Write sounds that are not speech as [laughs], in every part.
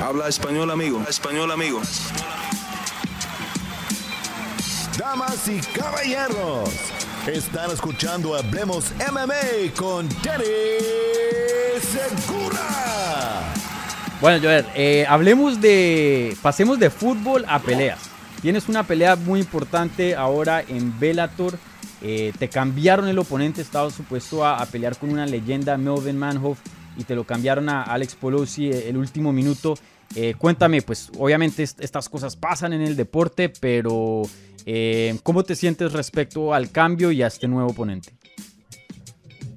Habla español, amigo. Español, amigo. Damas y caballeros, están escuchando Hablemos MMA con Danny Segura. Bueno, Joel, eh, hablemos de. Pasemos de fútbol a peleas. Tienes una pelea muy importante ahora en Bellator. Eh, te cambiaron el oponente, estabas supuesto a, a, pelear con una leyenda, Melvin Manhoff, y te lo cambiaron a Alex Polosi el último minuto. Eh, cuéntame, pues obviamente est estas cosas pasan en el deporte, pero eh, ¿cómo te sientes respecto al cambio y a este nuevo oponente?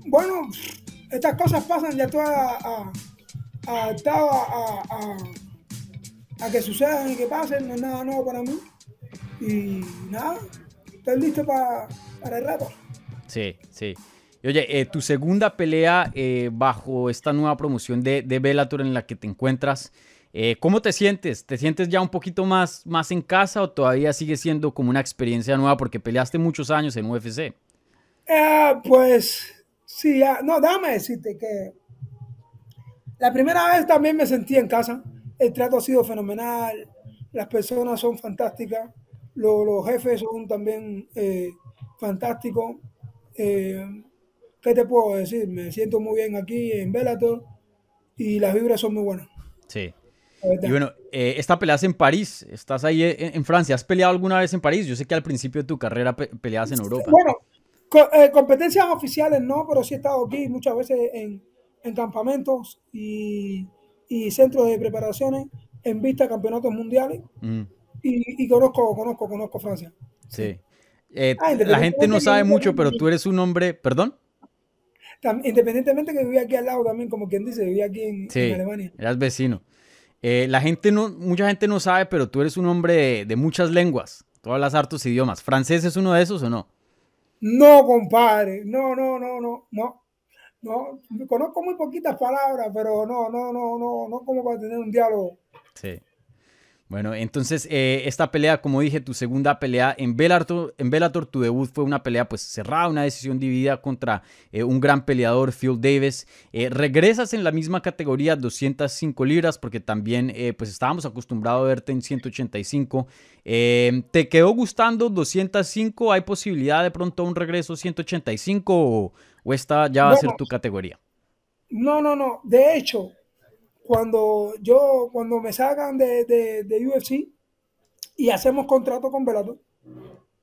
Bueno, estas cosas pasan, ya estoy adaptado a, a, a, que sucedan y que pasen, no es nada nuevo para mí. Y nada, estoy listo para, para el rato. Sí, sí. Oye, eh, tu segunda pelea eh, bajo esta nueva promoción de, de Bellator en la que te encuentras, eh, ¿cómo te sientes? ¿Te sientes ya un poquito más, más en casa o todavía sigue siendo como una experiencia nueva porque peleaste muchos años en UFC? Eh, pues sí, ya. no, déjame decirte que la primera vez también me sentí en casa. El trato ha sido fenomenal, las personas son fantásticas, los, jefes son también eh, fantásticos. ¿Qué te puedo decir? Me siento muy bien aquí en Bellator y las vibras son muy buenas. Sí. Y bueno, eh, esta pelea es en París, estás ahí en, en, Francia. ¿Has peleado alguna vez en París? Yo sé que al principio de tu carrera pe peleabas en Europa. Bueno, co eh, competencias oficiales no, pero sí he estado aquí muchas veces en, en campamentos y, y, centros de preparaciones en vista de campeonatos mundiales. Mm. Y, y, conozco, conozco, conozco Francia. Sí. Eh, ah, la gente no sabe mucho, pero tú eres un hombre, perdón. Independientemente que vivía aquí al lado también, como quien dice, vivía aquí en, sí, en Alemania. Eras vecino. Eh, la gente no, mucha gente no sabe, pero tú eres un hombre de, de, muchas lenguas. Tú hablas hartos idiomas. ¿Francés es uno de esos o no? No, compadre. No, no, no, no, no. No, conozco muy poquitas palabras, pero no, no, no, no, no como para tener un diálogo. Sí. Bueno, entonces eh, esta pelea, como dije, tu segunda pelea en Bellator, en Bellator, tu debut fue una pelea pues cerrada, una decisión dividida contra eh, un gran peleador, Phil Davis. Eh, regresas en la misma categoría, 205 libras, porque también eh, pues estábamos acostumbrados a verte en 185. ¿Te quedó gustando 205? ¿Hay posibilidad de pronto un regreso 185 o, o esta ya va a ser tu categoría? No, no, no. De hecho, cuando yo, cuando me sacan de, de, de, UFC y hacemos contrato con Bellator,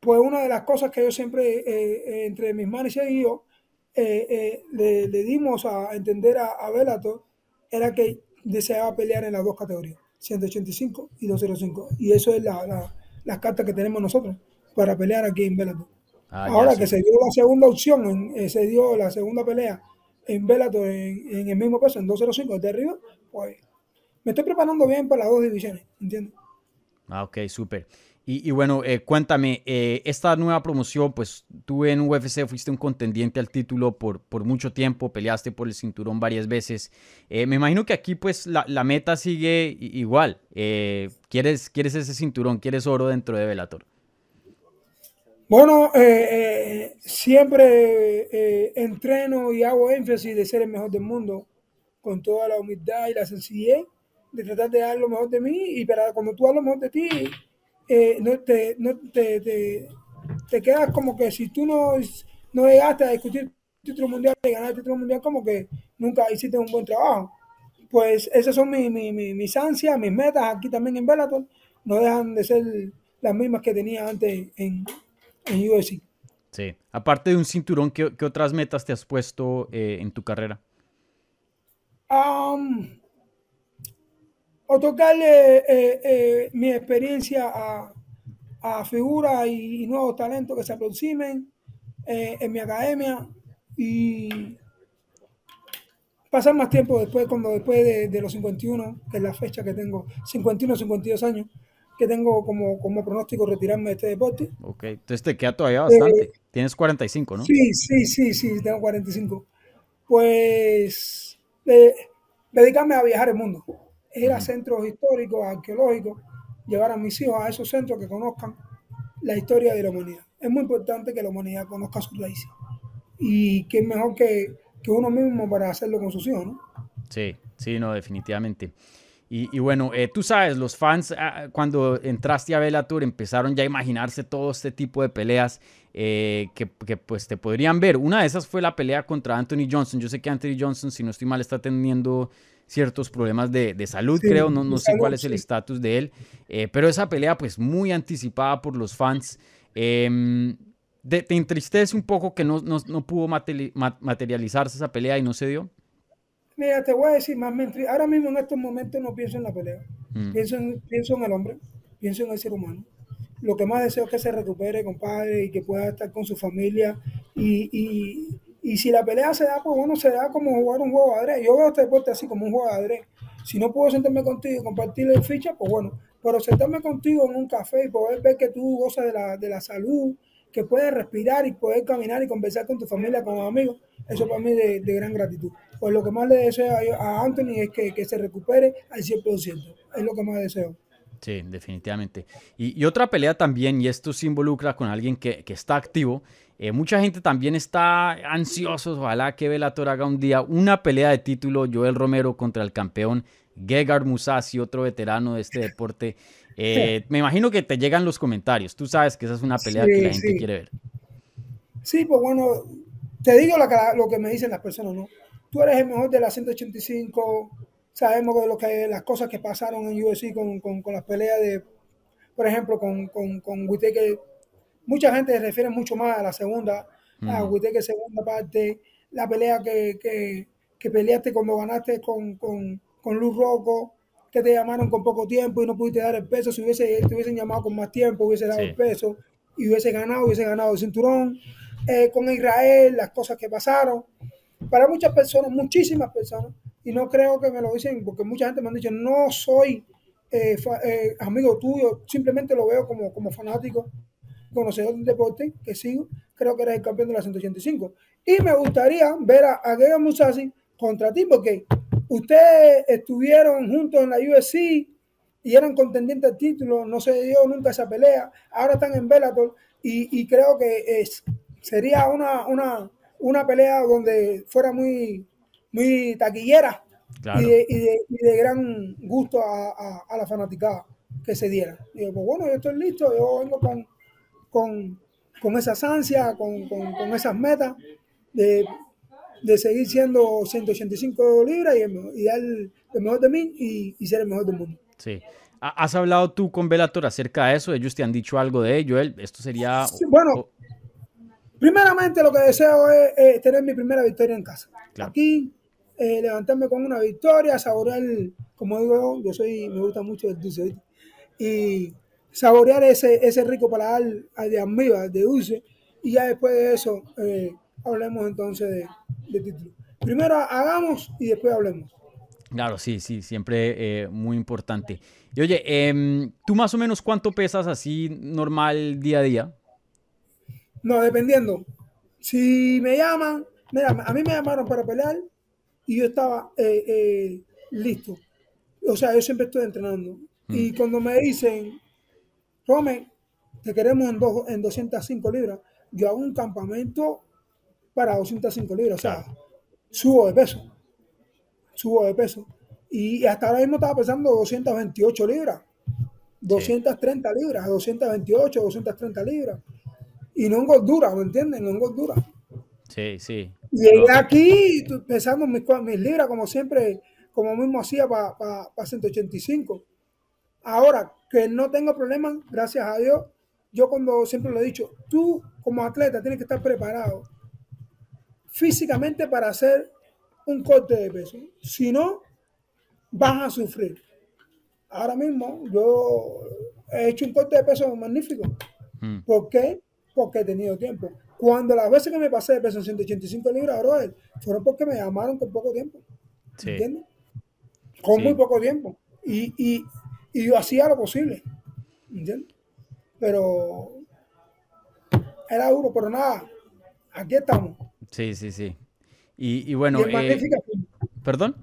pues una de las cosas que yo siempre, eh, entre mis managers y yo, eh, eh, le, le, dimos a entender a, Bellator era que deseaba pelear en las dos categorías, 185 y 205. Y eso es la, la, las cartas que tenemos nosotros para pelear aquí en Bellator. Ah, Ahora que se dio la segunda opción, en, se dio la segunda pelea en Bellator en, en, el mismo peso, en 205 de arriba, pues me estoy preparando bien para las dos divisiones, ¿entiendes? Ah, ok, súper. Y, y, bueno, eh, cuéntame, eh, esta nueva promoción, pues tú en UFC fuiste un contendiente al título por, por mucho tiempo, peleaste por el cinturón varias veces. Eh, me imagino que aquí pues la, la meta sigue igual. ¿quieres, ¿Quieres ese cinturón? ¿Quieres oro dentro de Bellator? Bueno, siempre entreno y hago énfasis de ser el mejor del mundo con toda la humildad y la sencillez de tratar de dar lo mejor de mí y para cuando tú das lo mejor de ti, eh, no, te, no te, te, te, quedas como que si tú no, no llegaste a discutir título mundial y ganar el título mundial, como que nunca hiciste un buen trabajo. Pues esas son mis, mis, mis ansias, mis metas aquí también en Bellator, no dejan de ser las mismas que tenía antes en, en UFC. Sí, aparte de un cinturón, ¿qué, qué otras metas te has puesto eh, en tu carrera? Um, otorgarle eh, eh, mi experiencia a, a figuras y, y, nuevos talentos que se aproximen eh, en mi academia y pasar más tiempo después, cuando después de, de, los 51, que es la fecha que tengo, 51, 52 años, que tengo como, como pronóstico retirarme de este deporte. Ok, entonces te queda todavía bastante. Tienes 45, ¿no? Sí, sí, sí, sí, tengo 45. Pues eh, dedicarme a viajar el mundo, ir a centros históricos, arqueológicos, llevar a mis hijos a esos centros que conozcan la historia de la humanidad. Es muy importante que la humanidad conozca sus raíces. Y que es mejor que, que uno mismo para hacerlo con sus hijos, ¿no? Sí, sí, no, definitivamente. Y, bueno, eh, tú sabes, los fans ah, cuando entraste a Bellator empezaron ya a imaginarse todo este tipo de peleas eh, que, pues te podrían ver. Una de esas fue la pelea contra Anthony Johnson. Yo sé que Anthony Johnson, si no estoy mal, está teniendo ciertos problemas de, salud, creo. No, no sé cuál es el estatus de él. Eh, pero esa pelea pues muy anticipada por los fans. Em, ¿te, entristece un poco que no, no pudo materializarse esa pelea y no se dio? Mira, te voy a decir más mentira. Ahora mismo en estos momentos no pienso en la pelea. Mm. Pienso, en, pienso en el hombre, pienso en el ser humano. Lo que más deseo es que se recupere, compadre, y que pueda estar con su familia. Y, y, y si la pelea se da, pues bueno, se da como jugar un juego de adrede. Yo veo este deporte así como un juego de adrede. Si no puedo sentarme contigo y compartir el ficha, pues bueno. Pero sentarme contigo en un café y poder ver que tú gozas de la, de la salud, que puedes respirar y poder caminar y conversar con tu familia, con los amigos, eso para mí de, de gran gratitud pues lo que más le deseo a, Anthony es que, se recupere al 100%. Es lo que más deseo. Sí, definitivamente. Y, otra pelea también, y esto se involucra con alguien que, está activo. Eh, mucha gente también está ansioso, ojalá que Bellator haga un día una pelea de título, Joel Romero contra el campeón Gegard Musasi, otro veterano de este deporte. Eh, [laughs] me imagino que te llegan los comentarios. Tú sabes que esa es una pelea que la gente quiere ver. Sí, pues bueno, te digo lo que me dicen las personas, ¿no? Tú eres el mejor de la 185. Sabemos de lo que las cosas que pasaron en UFC con, con, las peleas de, por ejemplo, con, con, con Mucha gente se refiere mucho más a la segunda, a. Whittaker segunda parte, la pelea que, que, que peleaste cuando ganaste con, con, con Luz Rocco, que te llamaron con poco tiempo y no pudiste dar el peso. Si hubiese, te hubiesen llamado con más tiempo, hubiese dado el peso y hubiese ganado, hubiese ganado el cinturón. Eh, con Israel, las cosas que pasaron para muchas personas, muchísimas personas, y no creo que me lo dicen porque mucha gente me ha dicho, no soy eh, eh, amigo tuyo, simplemente lo veo como, como fanático, conocedor del deporte, que sigo, creo que eres el campeón de la 185. Y me gustaría ver a, a Musasi contra ti, porque ustedes estuvieron juntos en la UFC y eran contendientes al título, no se dio nunca esa pelea, ahora están en Bellator y, y creo que es, sería una, una, una pelea donde fuera muy, muy taquillera y, de, gran gusto a, la fanaticada que se diera. Y yo, pues bueno, yo estoy listo, yo vengo con, con, con esas ansias, con, con, esas metas de, seguir siendo 185 libras y, dar el mejor de mí y, ser el mejor del mundo. Sí. ¿Has hablado tú con Velator acerca de eso? ¿Ellos te han dicho algo de ello? Esto sería... bueno, Primeramente lo que deseo es, tener mi primera victoria en casa. Aquí, eh, levantarme con una victoria, saborear, como digo yo, soy, me gusta mucho el dulce, y saborear ese, ese rico paladar de amiga, de dulce, y ya después de eso eh, hablemos entonces de, título. Primero hagamos y después hablemos. Claro, sí, sí, siempre eh, muy importante. Y oye, em, ¿tú más o menos cuánto pesas así normal día a día? No, dependiendo. Si me llaman, mira, a mí me llamaron para pelear y yo estaba eh, eh, listo. O sea, yo siempre estoy entrenando. Y mm. cuando me dicen, Rome, te queremos en, dos, en 205 libras, yo hago un campamento para 205 libras. O sea, subo de peso. Subo de peso. Y hasta ahora mismo estaba pesando 228 libras, 230 libras, 228, 230 libras y no en gordura, ¿me entiendes? No en gordura. Sí, sí. Llegué aquí pesando mis, mis, libras, como siempre, como mismo hacía para 185. Ahora, que no tengo problemas, gracias a Dios, yo cuando siempre lo he dicho, tú como atleta tienes que estar preparado físicamente para hacer un corte de peso. Si no, vas a sufrir. Ahora mismo yo he hecho un corte de peso magnífico. Mm. ¿Por qué? Porque he tenido tiempo. Cuando las veces que me pasé de peso 185 libras, brother, fueron porque me llamaron con poco tiempo. ¿Entiendes? Con muy poco tiempo. Y, y, y, yo hacía lo posible. ¿Entiendes? Pero era duro, pero nada, aquí estamos. Sí, sí, sí. Y, y bueno. en eh, magnífica ¿Perdón?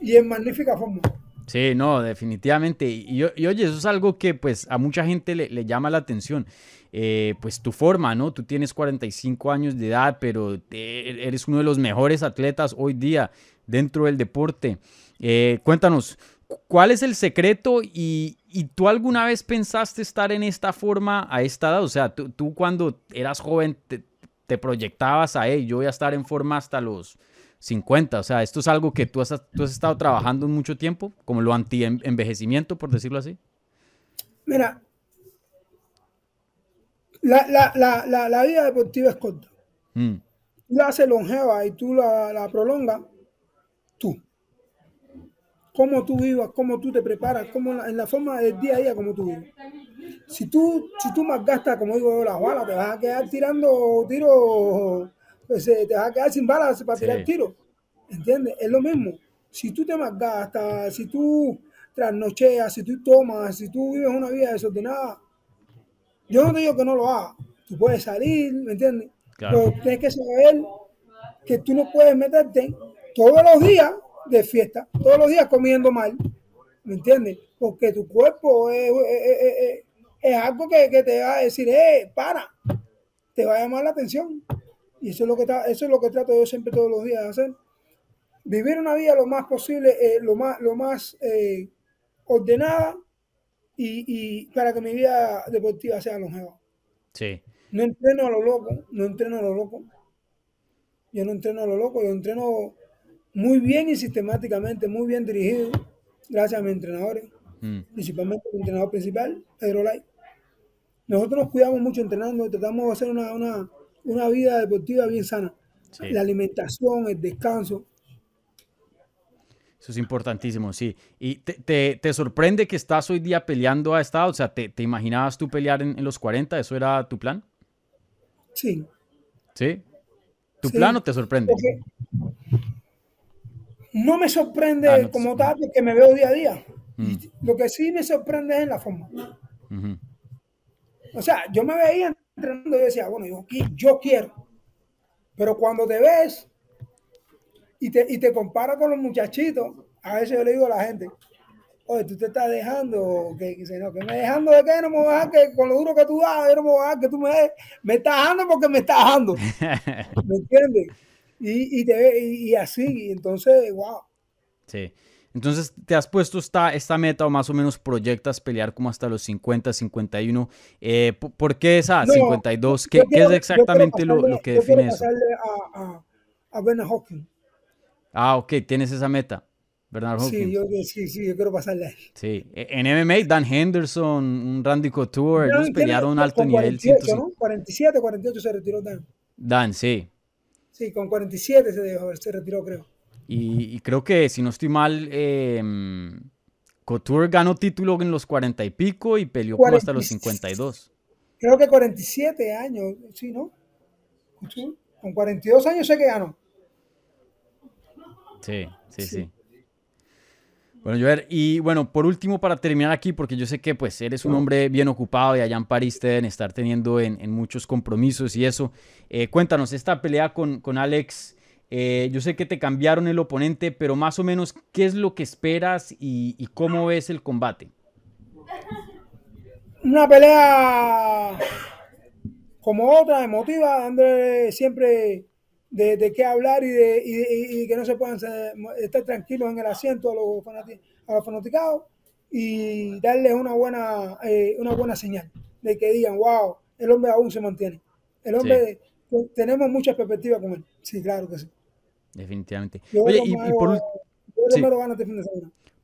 Y en magnífica forma. Sí, no, definitivamente. Y, y, oye, eso es algo que pues a mucha gente le, llama la atención. Eh, pues tu forma, ¿no? Tú tienes 45 años de edad, pero eres uno de los mejores atletas hoy día dentro del deporte. Eh, cuéntanos, ¿cuál es el secreto? Y, y tú alguna vez pensaste estar en esta forma a esta edad? O sea, tú, tú cuando eras joven te, te proyectabas a, hey, yo voy a estar en forma hasta los 50. O sea, esto es algo que tú has, tú has estado trabajando mucho tiempo, como lo anti-envejecimiento, por decirlo así. Mira, la, la, la, la, la vida deportiva es corta. Mm, Tú la haces longeva y tú la, la prolongas, tú. Cómo tú vivas, cómo tú te preparas, cómo en la forma del día a día, como tú vives. Si tú, si tú malgastas, como digo las balas, te vas a quedar tirando tiros, pues, te vas a quedar sin balas para Sí. tirar tiros. ¿Entiendes? Es lo mismo. Si tú te malgastas, si tú trasnocheas, si tú tomas, si tú vives una vida desordenada, yo no te digo que no lo hagas. Tú puedes salir, ¿me entiendes? Claro. Pero tienes que saber que tú no puedes meterte todos los días de fiesta, todos los días comiendo mal, ¿me entiendes? Porque tu cuerpo es, es- es- es- es algo que, que te va a decir, eh, para, te va a llamar la atención. Y eso es lo que, está- eso es lo que trato yo siempre todos los días de hacer. Vivir una vida lo más posible, eh, lo más, lo más eh, ordenada y, y para que mi vida deportiva sea longeva. sí. No entreno a lo loco, no entreno a lo loco. Yo no entreno a lo loco, yo entreno muy bien y sistemáticamente, muy bien dirigido, gracias a mis entrenadores, Mm, principalmente el entrenador principal, Pedro Lai. Nosotros nos cuidamos mucho entrenando tratamos de hacer una, una, una vida deportiva bien sana. sí. La alimentación, el descanso. Eso es importantísimo, sí. ¿Y te, te- te sorprende que estás hoy día peleando a esta? O sea, ¿te, te imaginabas tú pelear en, en los 40? ¿Eso era tu plan? Sí, ¿Sí? ¿Tu Sí, plan o te sorprende? porque no me sorprende Ah, no como sorprende. tal porque me veo día a día. Mm, Lo que sí me sorprende es en la forma. O sea, yo me veía entrenando y decía, bueno, yo, yo quiero. Pero cuando te ves y te, y te comparas con los muchachitos, a veces yo le digo a la gente, oye, tú te estás dejando, que, que dice, no, que me dejando de qué, no me voy a dejar que con lo duro que tú das, yo no me voy a dejar que tú me des, me estás dejando porque me estás dejando, [laughs] ¿me entiendes? Y, y, te y, y así, y entonces, wow. Sí. Entonces, te has puesto esta, esta meta o más o menos proyectas pelear como hasta los 50, 51. Eh, po- ¿Por qué esa No, 52? ¿Qué, qué es exactamente lo, que define eso? a, a, a Bernard Hopkins. Ah, ok, tienes esa meta. Bernard Hopkins. Sí, yo, sí, sí, yo quiero pasarle a él. Sí, e- en MMA, Dan Henderson, un Randy Couture, ellos tiene pelearon con alto nivel. 48, 105. ¿no? 47, 48 se retiró Dan. Dan, sí. Sí, con 47 se, dejó, se retiró, creo. Y, y creo que, si no estoy mal, eh, Couture ganó título en los 40 y pico y peleó como hasta los 52. Creo que 47 años, sí, ¿no? Sí, Con 42 años sé que ganó. Sí, sí, Sí. sí. Bueno, Joer, y bueno, por último, para terminar aquí, porque yo sé que pues eres un hombre bien ocupado y allá en París te deben estar teniendo en, en muchos compromisos y eso. Eh, cuéntanos, esta pelea con, con Alex, eh, yo sé que te cambiaron el oponente, pero más o menos, ¿qué es lo que esperas y, y cómo ves el combate? Una pelea como otra, emotiva, dándole siempre de, de qué hablar y, de, y, que no se puedan estar tranquilos en el asiento a los, fanati- a los fanaticados y darles una buena, eh, una buena señal de que digan, wow, el hombre aún se mantiene. El hombre, te- tenemos muchas perspectivas con él. Sí, claro que sí. Definitivamente. Yo Oye, y, por, sí. gano este.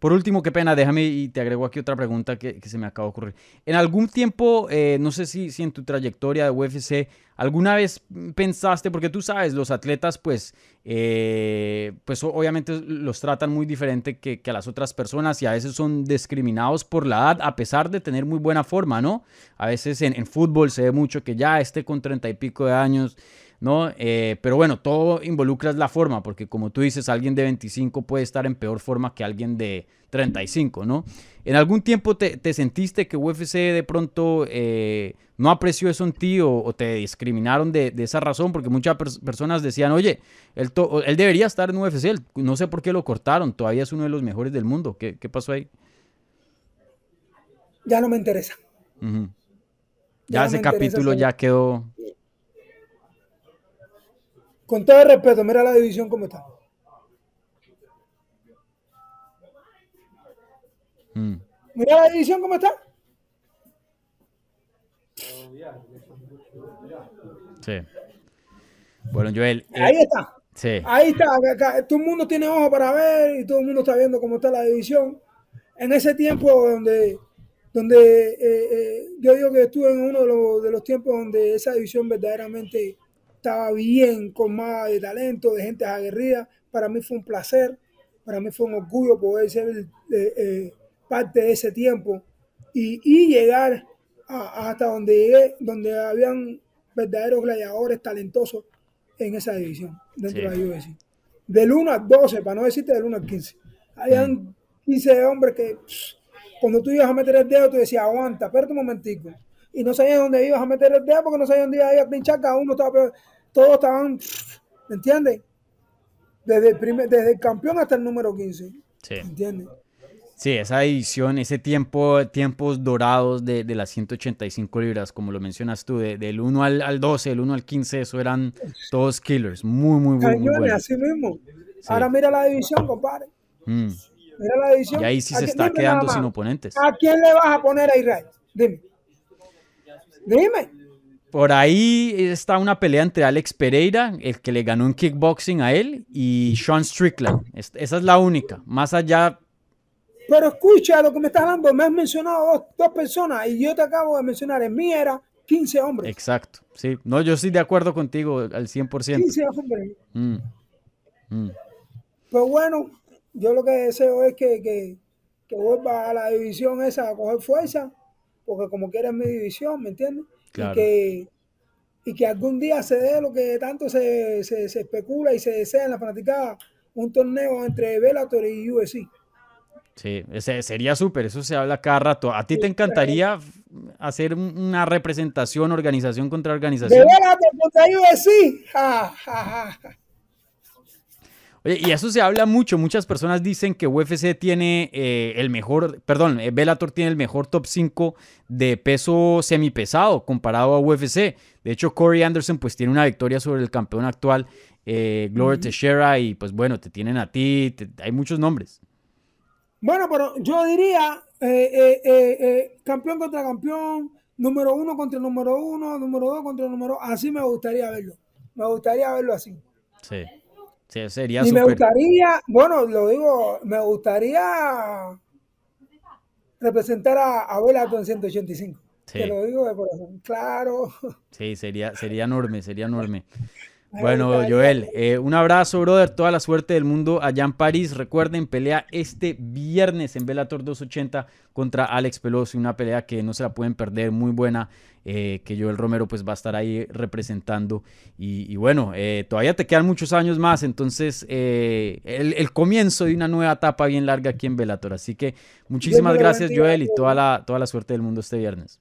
Por último, qué pena, déjame y te agrego aquí otra pregunta que, que se me acaba de ocurrir. En algún tiempo, eh, no sé si, si en tu trayectoria de UFC, alguna vez pensaste, porque tú sabes, los atletas, pues, eh, pues obviamente los tratan muy diferente que, que a las otras personas y a veces son discriminados por la edad, a pesar de tener muy buena forma, ¿no? A veces en, en fútbol se ve mucho que ya esté con treinta y pico de años. ¿No? Eh, pero bueno, todo involucra la forma, porque como tú dices, alguien de 25 puede estar en peor forma que alguien de 35, ¿no? ¿En algún tiempo te, te sentiste que UFC de pronto eh, no apreció eso en ti o, o te discriminaron de, de esa razón? Porque muchas pers- personas decían, oye, él, él debería estar en UFC, él- no sé por qué lo cortaron, todavía es uno de los mejores del mundo. ¿Qué, qué pasó ahí? Ya no me interesa. Ya Ya, no ese interesa capítulo ya quedó... Con todo el respeto, mira la división como está. Mm, Mira la división cómo está. sí. Bueno, Joel. eh, Ahí está. sí. Ahí está. acá- acá, todo el mundo tiene ojo para ver y todo el mundo está viendo cómo está la división. En ese tiempo donde, donde eh, eh, yo digo que estuve en uno de los, de los tiempos donde esa división verdaderamente estaba bien, con más de talento, de gente aguerrida. Para mí fue un placer, para mí fue un orgullo poder ser eh, eh, parte de ese tiempo y, y llegar a- hasta donde llegué, donde habían verdaderos gladiadores talentosos en esa división, dentro Sí. de la UFC. Del 1 al 12, para no decirte del 1 al 15. Habían 15 hombres que pss, cuando tú ibas a meter el dedo, tú decías, aguanta, espérate un momentico. Y no sabías dónde ibas a meter el dedo porque no sabías dónde ibas a pinchar, cada uno estaba. Todos estaban, ¿me entiendes? Desde el, primer, desde el campeón hasta el número 15. Sí. ¿Me entiendes? Sí, esa edición, ese tiempo, tiempos dorados de, de las 185 libras, como lo mencionas tú, de- del 1 al, al 12, del 1 al 15, eso eran todos killers, muy, muy, muy, muy buenos. así mismo. Ahora mira la división, compadre. Mm, Mira la división. Y ahí sí ¿A se está quedando sin oponentes. ¿A quién le vas a poner a Israel? Dime. Dime. Por ahí está una pelea entre Alex Pereira, el que le ganó en kickboxing a él, y Sean Strickland. Es- Esa es la única. Más allá, Pero escucha lo que me estás hablando. Me has mencionado dos, dos personas y yo te acabo de mencionar. En mí era 15 hombres. exacto. Sí, no, yo estoy de acuerdo contigo al 100%. 15 hombres. Mm, mm. Pues bueno, yo lo que deseo es que, que, que vuelva a la división esa a coger fuerza, porque como quiera es mi división, ¿me entiendes? Claro. Y, que, y que algún día se dé lo que tanto se, se, se especula y se desea en la fanaticada, un torneo entre Bellator y UFC. Sí, ese sería súper, eso se habla cada rato. ¿A ti te encantaría hacer un- una representación, organización contra De organización? Bellator contra UFC. Ja, ja, ja. Oye, y eso se habla mucho. Muchas personas dicen que UFC tiene eh, el mejor, perdón, eh, Bellator tiene el mejor top 5 de peso semipesado comparado a UFC. De hecho, Corey Anderson pues tiene una victoria sobre el campeón actual, eh, Glover Teixeira, y pues bueno, te tienen a ti, te- hay muchos nombres. Bueno, pero yo diría eh, campeón contra campeón, número uno contra número uno, número dos contra número Así me gustaría verlo. Me gustaría verlo así. Sí, sí sería Y me gustaría, bueno, lo digo, me gustaría representar a, a Bellator en 185. Sí. Te lo digo de corazón. Claro. Sí, sería, sería enorme, sería enorme. Bueno. Joel, eh, un abrazo, brother. Toda la suerte del mundo allá en París. Recuerden, pelea este viernes en Bellator 280 contra Alex Pelosi. Una pelea que no se la pueden perder, muy buena. eh, que Joel Romero pues va a estar ahí representando. Y, y bueno, eh, todavía te quedan muchos años más. Entonces, eh, el, el comienzo de una nueva etapa bien larga aquí en Bellator. Así que muchísimas gracias, Joel, y toda la, toda la suerte del mundo este viernes.